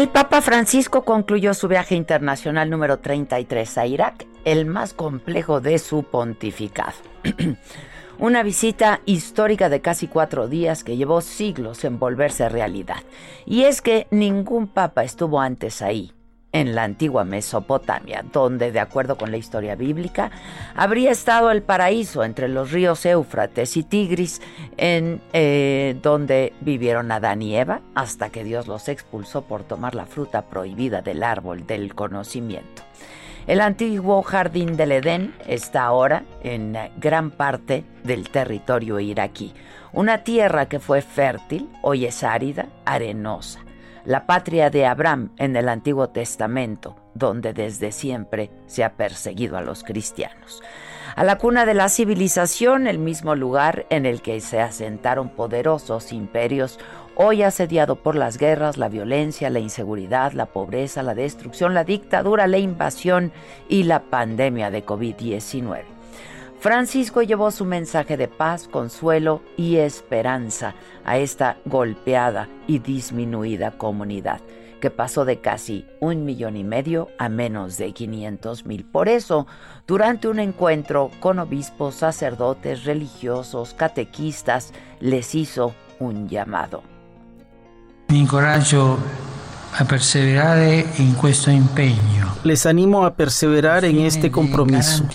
El Papa Francisco concluyó su viaje internacional número 33 a Irak, el más complejo de su pontificado. Una visita histórica de casi cuatro días que llevó siglos en volverse realidad. Y es que ningún papa estuvo antes ahí, en la antigua Mesopotamia, donde, de acuerdo con la historia bíblica, habría estado el paraíso entre los ríos Éufrates y Tigris, en eh, donde vivieron Adán y Eva, hasta que Dios los expulsó por tomar la fruta prohibida del árbol del conocimiento. El antiguo jardín del Edén está ahora en gran parte del territorio iraquí, una tierra que fue fértil, hoy es árida, arenosa la patria de Abraham en el Antiguo Testamento, donde desde siempre se ha perseguido a los cristianos. A la cuna de la civilización, el mismo lugar en el que se asentaron poderosos imperios, hoy asediado por las guerras, la violencia, la inseguridad, la pobreza, la destrucción, la dictadura, la invasión y la pandemia de COVID-19. Francisco llevó su mensaje de paz, consuelo y esperanza a esta golpeada y disminuida comunidad, que pasó de casi un millón y medio a menos de 500 mil. Por eso, durante un encuentro con obispos, sacerdotes, religiosos, catequistas, les hizo un llamado. Mi encoraggio a perseverare in questo impegno. Les animo a perseverar en este compromiso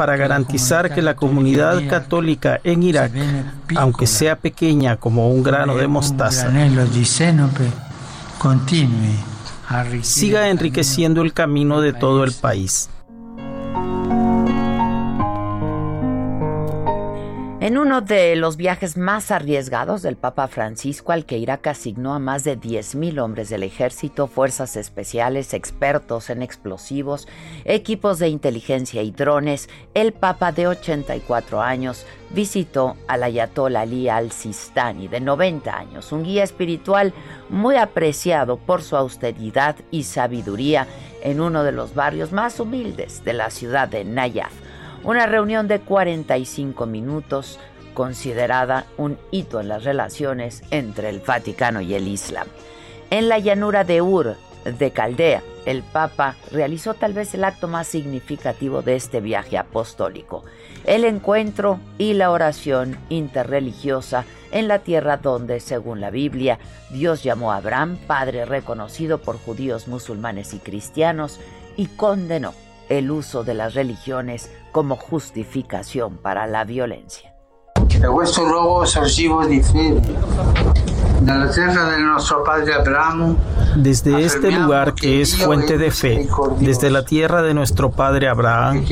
para garantizar que la comunidad católica en Irak, aunque sea pequeña como un grano de mostaza, siga enriqueciendo el camino de todo el país. En uno de los viajes más arriesgados del Papa Francisco, al que Irak asignó a más de 10.000 hombres del ejército, fuerzas especiales, expertos en explosivos, equipos de inteligencia y drones, el Papa de 84 años visitó al Ayatollah Ali al-Sistani, de 90 años, un guía espiritual muy apreciado por su austeridad y sabiduría en uno de los barrios más humildes de la ciudad de Nayaf una reunión de 45 minutos considerada un hito en las relaciones entre el Vaticano y el Islam. En la llanura de Ur, de Caldea, el Papa realizó tal vez el acto más significativo de este viaje apostólico, el encuentro y la oración interreligiosa en la tierra donde, según la Biblia, Dios llamó a Abraham, padre reconocido por judíos, musulmanes y cristianos, y condenó el uso de las religiones como justificación para la violencia. Desde este lugar que es fuente de fe, desde la tierra de nuestro Padre Abraham,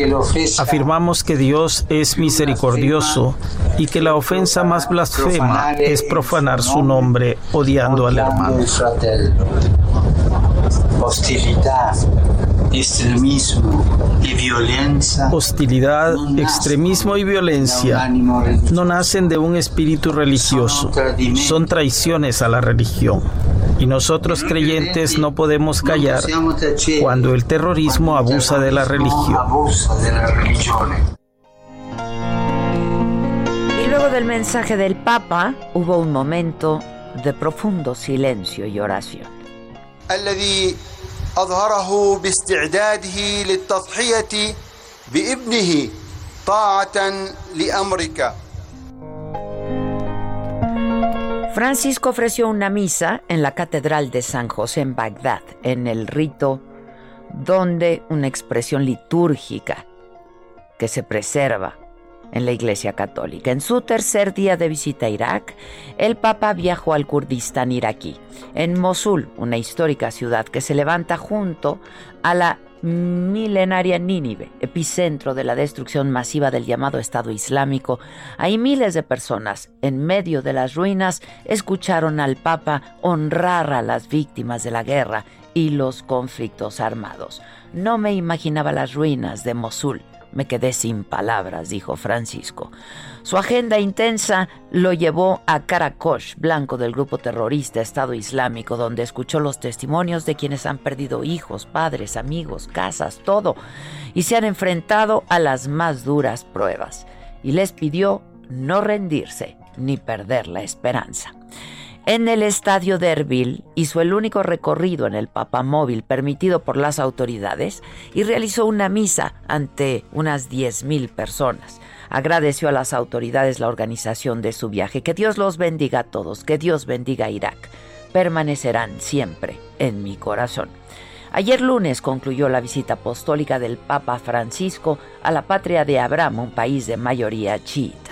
afirmamos que Dios es misericordioso y que la ofensa más blasfema es profanar su nombre odiando al hermano. Hostilidad. Hostilidad, extremismo y violencia no nacen de un espíritu religioso, son traiciones a la religión. Y nosotros creyentes no podemos callar cuando el terrorismo abusa de la religión. Y luego del mensaje del Papa hubo un momento de profundo silencio y oración. أظهره باستعداده للتضحية بابنه طاعة لأمرك Francisco ofreció una misa en la Catedral de San José en Bagdad, en el rito donde una expresión litúrgica que se preserva en la Iglesia Católica. En su tercer día de visita a Irak, el Papa viajó al Kurdistán iraquí, en Mosul, una histórica ciudad que se levanta junto a la milenaria Nínive, epicentro de la destrucción masiva del llamado Estado Islámico. Ahí miles de personas, en medio de las ruinas, escucharon al Papa honrar a las víctimas de la guerra y los conflictos armados. No me imaginaba las ruinas de Mosul me quedé sin palabras, dijo Francisco. Su agenda intensa lo llevó a Karakosh, blanco del grupo terrorista Estado Islámico, donde escuchó los testimonios de quienes han perdido hijos, padres, amigos, casas, todo, y se han enfrentado a las más duras pruebas. Y les pidió no rendirse ni perder la esperanza. En el estadio de Erbil hizo el único recorrido en el papamóvil permitido por las autoridades y realizó una misa ante unas 10.000 personas. Agradeció a las autoridades la organización de su viaje. Que Dios los bendiga a todos, que Dios bendiga a Irak. Permanecerán siempre en mi corazón. Ayer lunes concluyó la visita apostólica del Papa Francisco a la patria de Abraham, un país de mayoría chiita.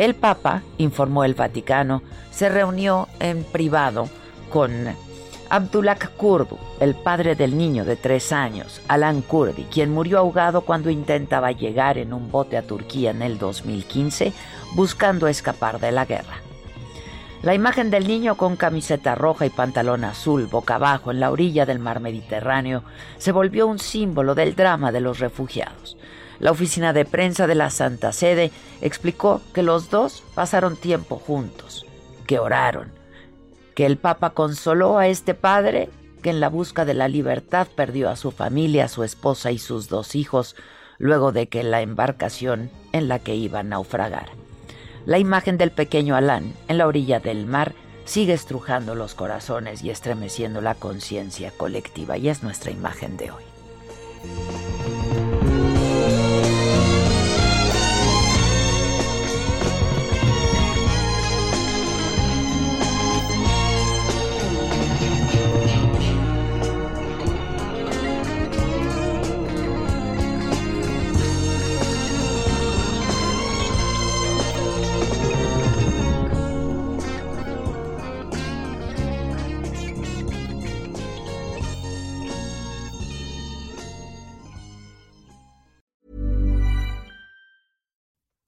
El Papa, informó el Vaticano, se reunió en privado con Abdullah Kurdu, el padre del niño de tres años, Alan Kurdi, quien murió ahogado cuando intentaba llegar en un bote a Turquía en el 2015 buscando escapar de la guerra. La imagen del niño con camiseta roja y pantalón azul boca abajo en la orilla del mar Mediterráneo se volvió un símbolo del drama de los refugiados. La oficina de prensa de la Santa Sede explicó que los dos pasaron tiempo juntos, que oraron, que el Papa consoló a este padre que en la busca de la libertad perdió a su familia, a su esposa y sus dos hijos luego de que la embarcación en la que iba a naufragar. La imagen del pequeño Alán en la orilla del mar sigue estrujando los corazones y estremeciendo la conciencia colectiva y es nuestra imagen de hoy.